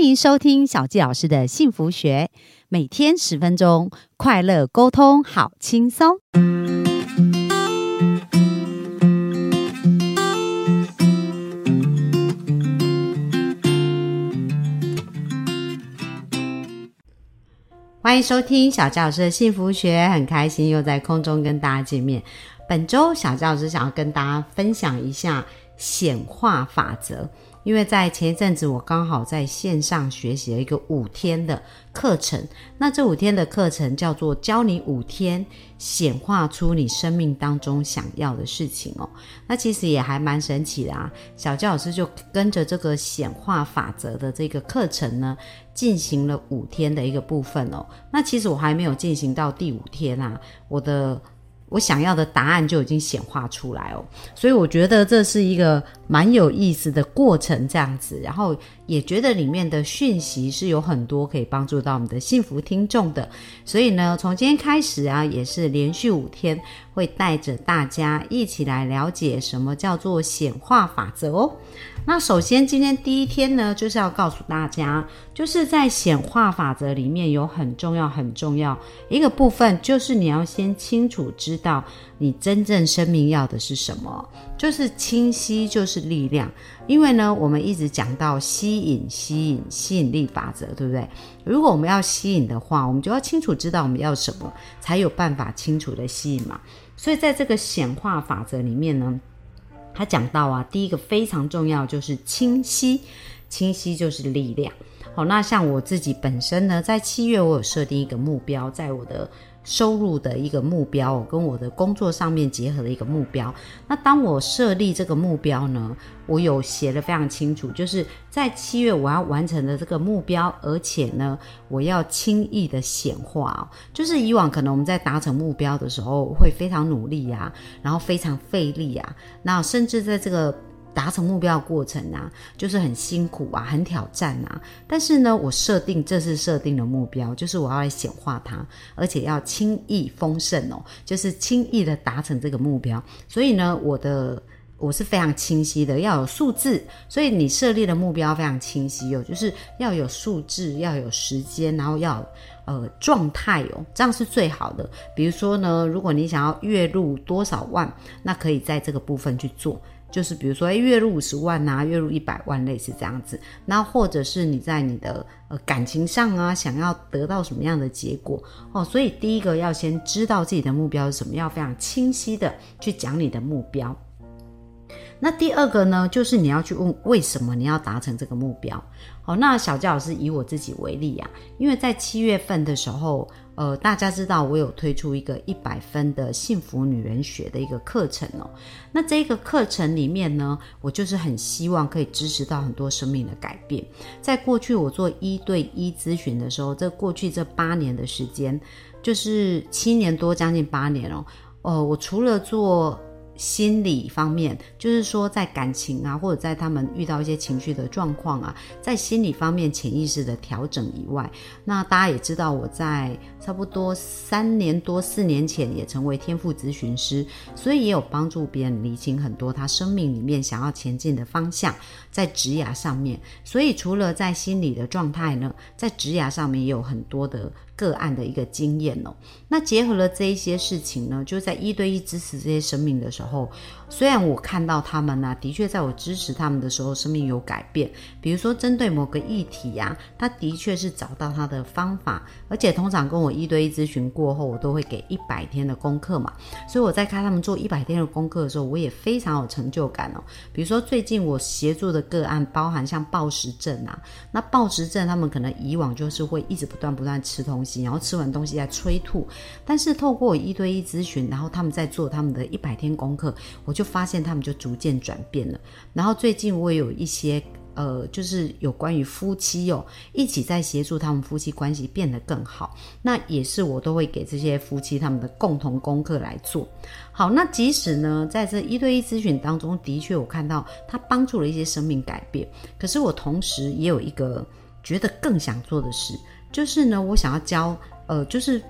欢迎收听小纪老师的幸福学，每天十分钟，快乐沟通，好轻松。欢迎收听小教老师的幸福学，很开心又在空中跟大家见面。本周小教老师想要跟大家分享一下显化法则。因为在前一阵子，我刚好在线上学习了一个五天的课程。那这五天的课程叫做“教你五天显化出你生命当中想要的事情”哦。那其实也还蛮神奇的啊。小教老师就跟着这个显化法则的这个课程呢，进行了五天的一个部分哦。那其实我还没有进行到第五天啊，我的。我想要的答案就已经显化出来哦，所以我觉得这是一个蛮有意思的过程，这样子，然后也觉得里面的讯息是有很多可以帮助到我们的幸福听众的，所以呢，从今天开始啊，也是连续五天会带着大家一起来了解什么叫做显化法则哦。那首先，今天第一天呢，就是要告诉大家，就是在显化法则里面有很重要、很重要一个部分，就是你要先清楚知道你真正生命要的是什么，就是清晰，就是力量。因为呢，我们一直讲到吸引、吸引、吸引力法则，对不对？如果我们要吸引的话，我们就要清楚知道我们要什么，才有办法清楚的吸引嘛。所以，在这个显化法则里面呢。他讲到啊，第一个非常重要就是清晰，清晰就是力量。好，那像我自己本身呢，在七月我有设定一个目标，在我的。收入的一个目标，跟我的工作上面结合的一个目标。那当我设立这个目标呢，我有写的非常清楚，就是在七月我要完成的这个目标，而且呢，我要轻易的显化。就是以往可能我们在达成目标的时候会非常努力呀，然后非常费力啊，那甚至在这个。达成目标的过程啊，就是很辛苦啊，很挑战啊。但是呢，我设定这是设定的目标，就是我要来显化它，而且要轻易丰盛哦，就是轻易的达成这个目标。所以呢，我的我是非常清晰的，要有数字。所以你设立的目标非常清晰哦，就是要有数字，要有时间，然后要呃状态哦，这样是最好的。比如说呢，如果你想要月入多少万，那可以在这个部分去做。就是比如说，哎，月入五十万呐，月入一百万，类似这样子。那或者是你在你的呃感情上啊，想要得到什么样的结果哦？所以第一个要先知道自己的目标是什么，要非常清晰的去讲你的目标。那第二个呢，就是你要去问为什么你要达成这个目标。好，那小教老师以我自己为例啊，因为在七月份的时候。呃，大家知道我有推出一个一百分的幸福女人学的一个课程哦。那这个课程里面呢，我就是很希望可以支持到很多生命的改变。在过去我做一对一咨询的时候，这过去这八年的时间，就是七年多，将近八年哦。呃，我除了做心理方面，就是说在感情啊，或者在他们遇到一些情绪的状况啊，在心理方面潜意识的调整以外，那大家也知道我在差不多三年多四年前也成为天赋咨询师，所以也有帮助别人理清很多他生命里面想要前进的方向，在职涯上面。所以除了在心理的状态呢，在职涯上面也有很多的。个案的一个经验哦，那结合了这一些事情呢，就在一对一支持这些生命的时候，虽然我看到他们呢，的确在我支持他们的时候，生命有改变。比如说针对某个议题呀，他的确是找到他的方法，而且通常跟我一对一咨询过后，我都会给一百天的功课嘛。所以我在看他们做一百天的功课的时候，我也非常有成就感哦。比如说最近我协助的个案，包含像暴食症啊，那暴食症他们可能以往就是会一直不断不断吃东西。然后吃完东西再催吐，但是透过一对一咨询，然后他们在做他们的一百天功课，我就发现他们就逐渐转变了。然后最近我也有一些呃，就是有关于夫妻哦，一起在协助他们夫妻关系变得更好。那也是我都会给这些夫妻他们的共同功课来做。好，那即使呢，在这一对一咨询当中，的确我看到他帮助了一些生命改变，可是我同时也有一个觉得更想做的事。就是呢，我想要教，呃，就是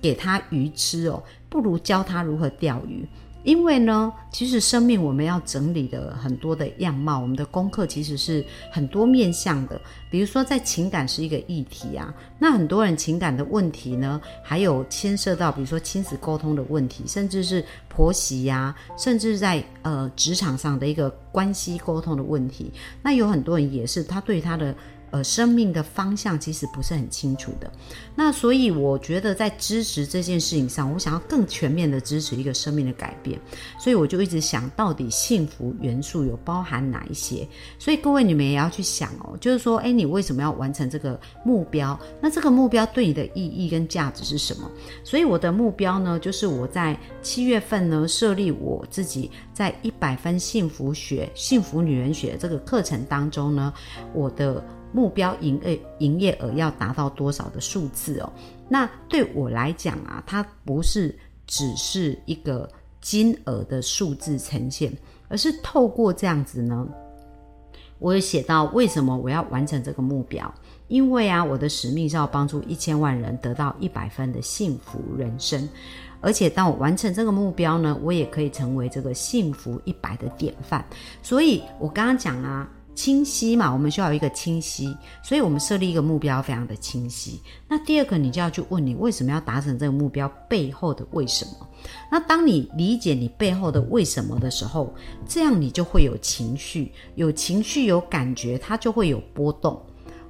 给他鱼吃哦，不如教他如何钓鱼。因为呢，其实生命我们要整理的很多的样貌，我们的功课其实是很多面向的。比如说，在情感是一个议题啊，那很多人情感的问题呢，还有牵涉到比如说亲子沟通的问题，甚至是婆媳呀，甚至在呃职场上的一个关系沟通的问题。那有很多人也是他对他的。呃，生命的方向其实不是很清楚的，那所以我觉得在支持这件事情上，我想要更全面的支持一个生命的改变，所以我就一直想到底幸福元素有包含哪一些？所以各位你们也要去想哦，就是说，哎，你为什么要完成这个目标？那这个目标对你的意义跟价值是什么？所以我的目标呢，就是我在七月份呢设立我自己在一百分幸福学、幸福女人学这个课程当中呢，我的。目标营业营业额要达到多少的数字哦？那对我来讲啊，它不是只是一个金额的数字呈现，而是透过这样子呢，我有写到为什么我要完成这个目标？因为啊，我的使命是要帮助一千万人得到一百分的幸福人生，而且当我完成这个目标呢，我也可以成为这个幸福一百的典范。所以我刚刚讲啊。清晰嘛，我们需要一个清晰，所以我们设立一个目标非常的清晰。那第二个，你就要去问你为什么要达成这个目标背后的为什么？那当你理解你背后的为什么的时候，这样你就会有情绪，有情绪有感觉，它就会有波动。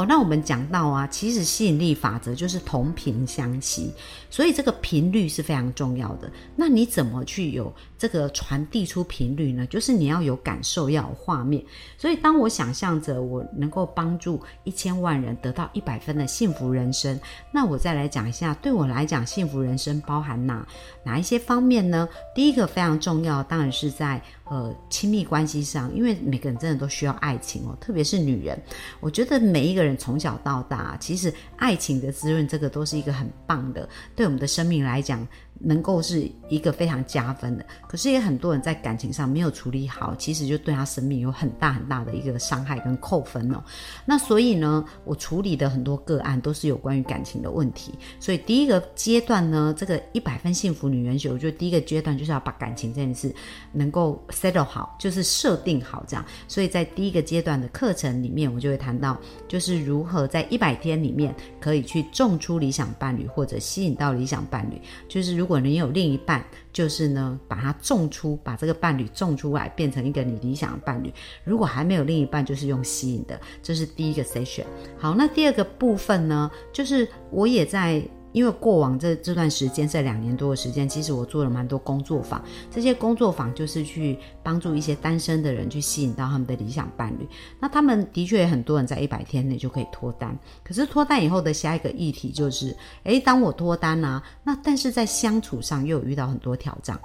哦，那我们讲到啊，其实吸引力法则就是同频相吸，所以这个频率是非常重要的。那你怎么去有这个传递出频率呢？就是你要有感受，要有画面。所以当我想象着我能够帮助一千万人得到一百分的幸福人生，那我再来讲一下，对我来讲，幸福人生包含哪哪一些方面呢？第一个非常重要，当然是在。呃，亲密关系上，因为每个人真的都需要爱情哦，特别是女人。我觉得每一个人从小到大，其实爱情的滋润，这个都是一个很棒的，对我们的生命来讲。能够是一个非常加分的，可是也很多人在感情上没有处理好，其实就对他生命有很大很大的一个伤害跟扣分哦。那所以呢，我处理的很多个案都是有关于感情的问题。所以第一个阶段呢，这个一百分幸福女人学，我觉得第一个阶段就是要把感情这件事能够 settle 好，就是设定好这样。所以在第一个阶段的课程里面，我就会谈到，就是是如何在一百天里面可以去种出理想伴侣，或者吸引到理想伴侣，就是如。果你有另一半，就是呢，把它种出，把这个伴侣种出来，变成一个你理想的伴侣。如果还没有另一半，就是用吸引的，这是第一个 session。好，那第二个部分呢，就是我也在。因为过往这这段时间，这两年多的时间，其实我做了蛮多工作坊。这些工作坊就是去帮助一些单身的人，去吸引到他们的理想伴侣。那他们的确很多人在一百天内就可以脱单。可是脱单以后的下一个议题就是，诶，当我脱单啊，那但是在相处上又遇到很多挑战。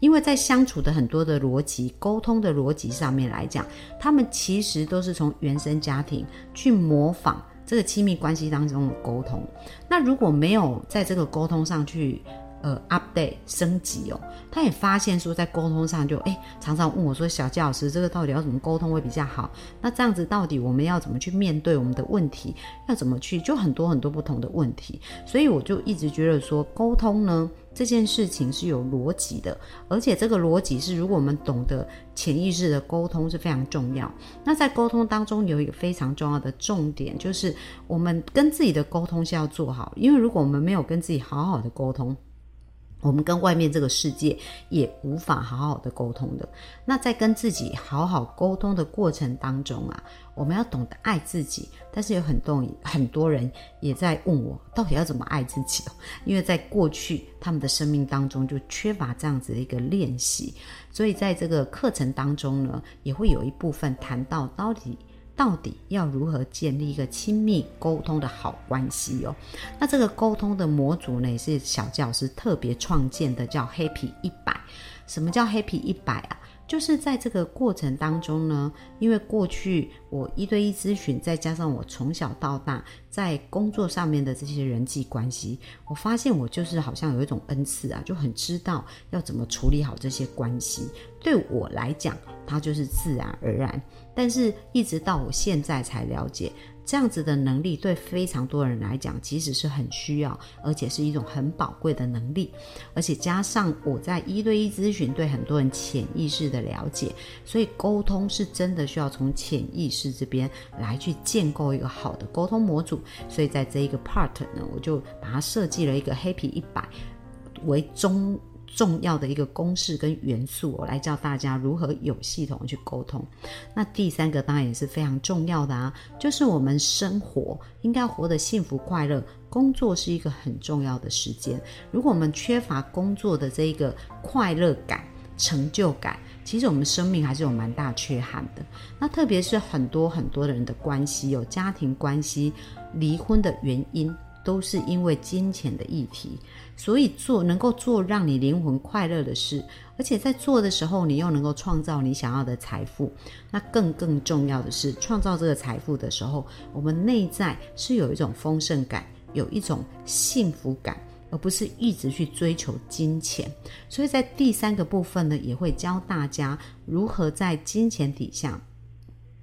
因为在相处的很多的逻辑、沟通的逻辑上面来讲，他们其实都是从原生家庭去模仿。这个亲密关系当中的沟通，那如果没有在这个沟通上去呃 update 升级哦，他也发现说在沟通上就哎常常问我说小教老师这个到底要怎么沟通会比较好？那这样子到底我们要怎么去面对我们的问题？要怎么去就很多很多不同的问题，所以我就一直觉得说沟通呢。这件事情是有逻辑的，而且这个逻辑是，如果我们懂得潜意识的沟通是非常重要。那在沟通当中有一个非常重要的重点，就是我们跟自己的沟通是要做好，因为如果我们没有跟自己好好的沟通。我们跟外面这个世界也无法好好的沟通的。那在跟自己好好沟通的过程当中啊，我们要懂得爱自己。但是有很多很多人也在问我，到底要怎么爱自己？因为在过去他们的生命当中就缺乏这样子的一个练习，所以在这个课程当中呢，也会有一部分谈到到底。到底要如何建立一个亲密沟通的好关系哦？那这个沟通的模组呢，也是小教师特别创建的，叫 Happy 一百。什么叫 Happy 一百啊？就是在这个过程当中呢，因为过去我一对一咨询，再加上我从小到大在工作上面的这些人际关系，我发现我就是好像有一种恩赐啊，就很知道要怎么处理好这些关系。对我来讲，它就是自然而然。但是一直到我现在才了解。这样子的能力对非常多人来讲，其实是很需要，而且是一种很宝贵的能力。而且加上我在一对一咨询对很多人潜意识的了解，所以沟通是真的需要从潜意识这边来去建构一个好的沟通模组。所以在这一个 part 呢，我就把它设计了一个黑皮一百为中。重要的一个公式跟元素，我来教大家如何有系统去沟通。那第三个当然也是非常重要的啊，就是我们生活应该活得幸福快乐，工作是一个很重要的时间。如果我们缺乏工作的这一个快乐感、成就感，其实我们生命还是有蛮大缺憾的。那特别是很多很多的人的关系，有家庭关系离婚的原因。都是因为金钱的议题，所以做能够做让你灵魂快乐的事，而且在做的时候，你又能够创造你想要的财富。那更更重要的是，创造这个财富的时候，我们内在是有一种丰盛感，有一种幸福感，而不是一直去追求金钱。所以在第三个部分呢，也会教大家如何在金钱底下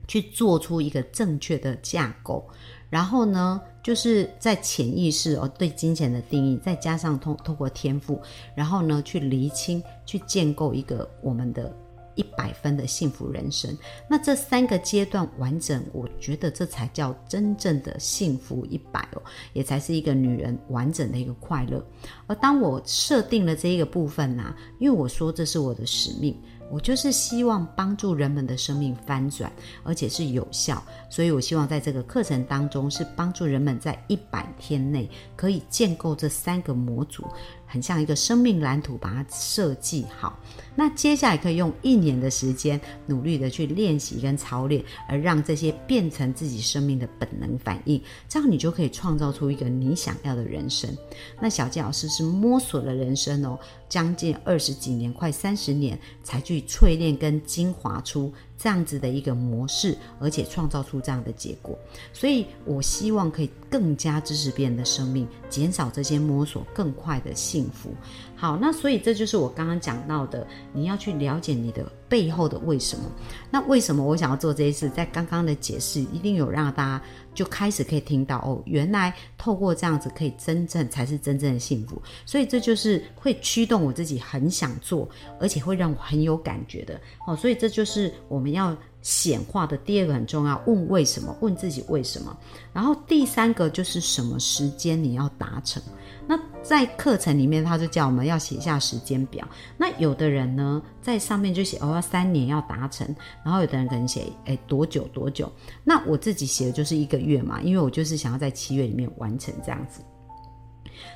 去做出一个正确的架构。然后呢，就是在潜意识哦对金钱的定义，再加上通通过天赋，然后呢去厘清，去建构一个我们的一百分的幸福人生。那这三个阶段完整，我觉得这才叫真正的幸福一百哦，也才是一个女人完整的一个快乐。而当我设定了这一个部分呢，因为我说这是我的使命。我就是希望帮助人们的生命翻转，而且是有效，所以我希望在这个课程当中是帮助人们在一百天内可以建构这三个模组。很像一个生命蓝图，把它设计好。那接下来可以用一年的时间，努力的去练习跟操练，而让这些变成自己生命的本能反应。这样你就可以创造出一个你想要的人生。那小纪老师是摸索了人生哦，将近二十几年，快三十年，才去淬炼跟精华出。这样子的一个模式，而且创造出这样的结果，所以我希望可以更加支持别人的生命，减少这些摸索，更快的幸福。好，那所以这就是我刚刚讲到的，你要去了解你的背后的为什么。那为什么我想要做这些事？在刚刚的解释，一定有让大家就开始可以听到哦，原来透过这样子可以真正才是真正的幸福。所以这就是会驱动我自己很想做，而且会让我很有感觉的哦。所以这就是我们要。显化的第二个很重要，问为什么？问自己为什么？然后第三个就是什么时间你要达成？那在课程里面，他就叫我们要写下时间表。那有的人呢，在上面就写哦，要三年要达成，然后有的人可能写哎多久多久？那我自己写的就是一个月嘛，因为我就是想要在七月里面完成这样子。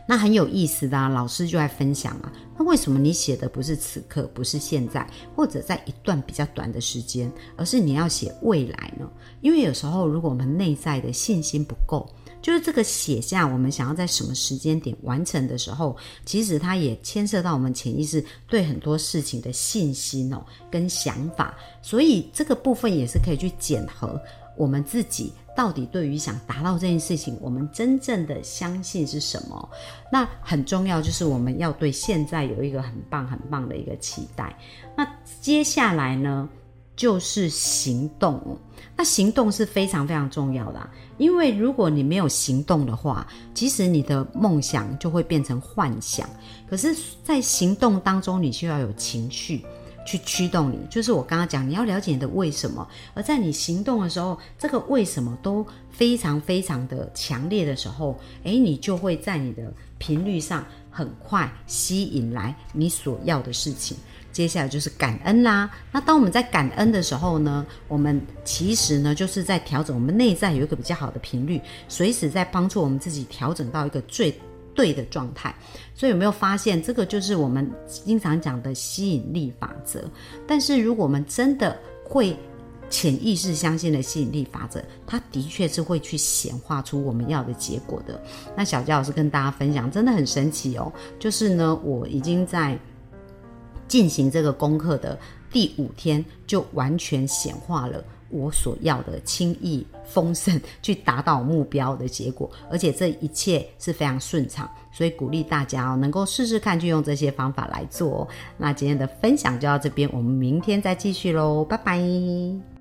那很有意思的，老师就在分享啊。那为什么你写的不是此刻，不是现在，或者在一段比较短的时间，而是你要写未来呢？因为有时候，如果我们内在的信心不够，就是这个写下我们想要在什么时间点完成的时候，其实它也牵涉到我们潜意识对很多事情的信心哦，跟想法。所以这个部分也是可以去检核我们自己。到底对于想达到这件事情，我们真正的相信是什么？那很重要，就是我们要对现在有一个很棒、很棒的一个期待。那接下来呢，就是行动。那行动是非常非常重要的，因为如果你没有行动的话，其实你的梦想就会变成幻想。可是，在行动当中，你需要有情绪。去驱动你，就是我刚刚讲，你要了解你的为什么，而在你行动的时候，这个为什么都非常非常的强烈的时候，诶，你就会在你的频率上很快吸引来你所要的事情。接下来就是感恩啦。那当我们在感恩的时候呢，我们其实呢就是在调整我们内在有一个比较好的频率，随时在帮助我们自己调整到一个最。对的状态，所以有没有发现，这个就是我们经常讲的吸引力法则？但是如果我们真的会潜意识相信的吸引力法则，它的确是会去显化出我们要的结果的。那小佳老师跟大家分享，真的很神奇哦。就是呢，我已经在进行这个功课的第五天，就完全显化了。我所要的轻易丰盛，去达到目标的结果，而且这一切是非常顺畅，所以鼓励大家哦，能够试试看，去用这些方法来做。那今天的分享就到这边，我们明天再继续喽，拜拜。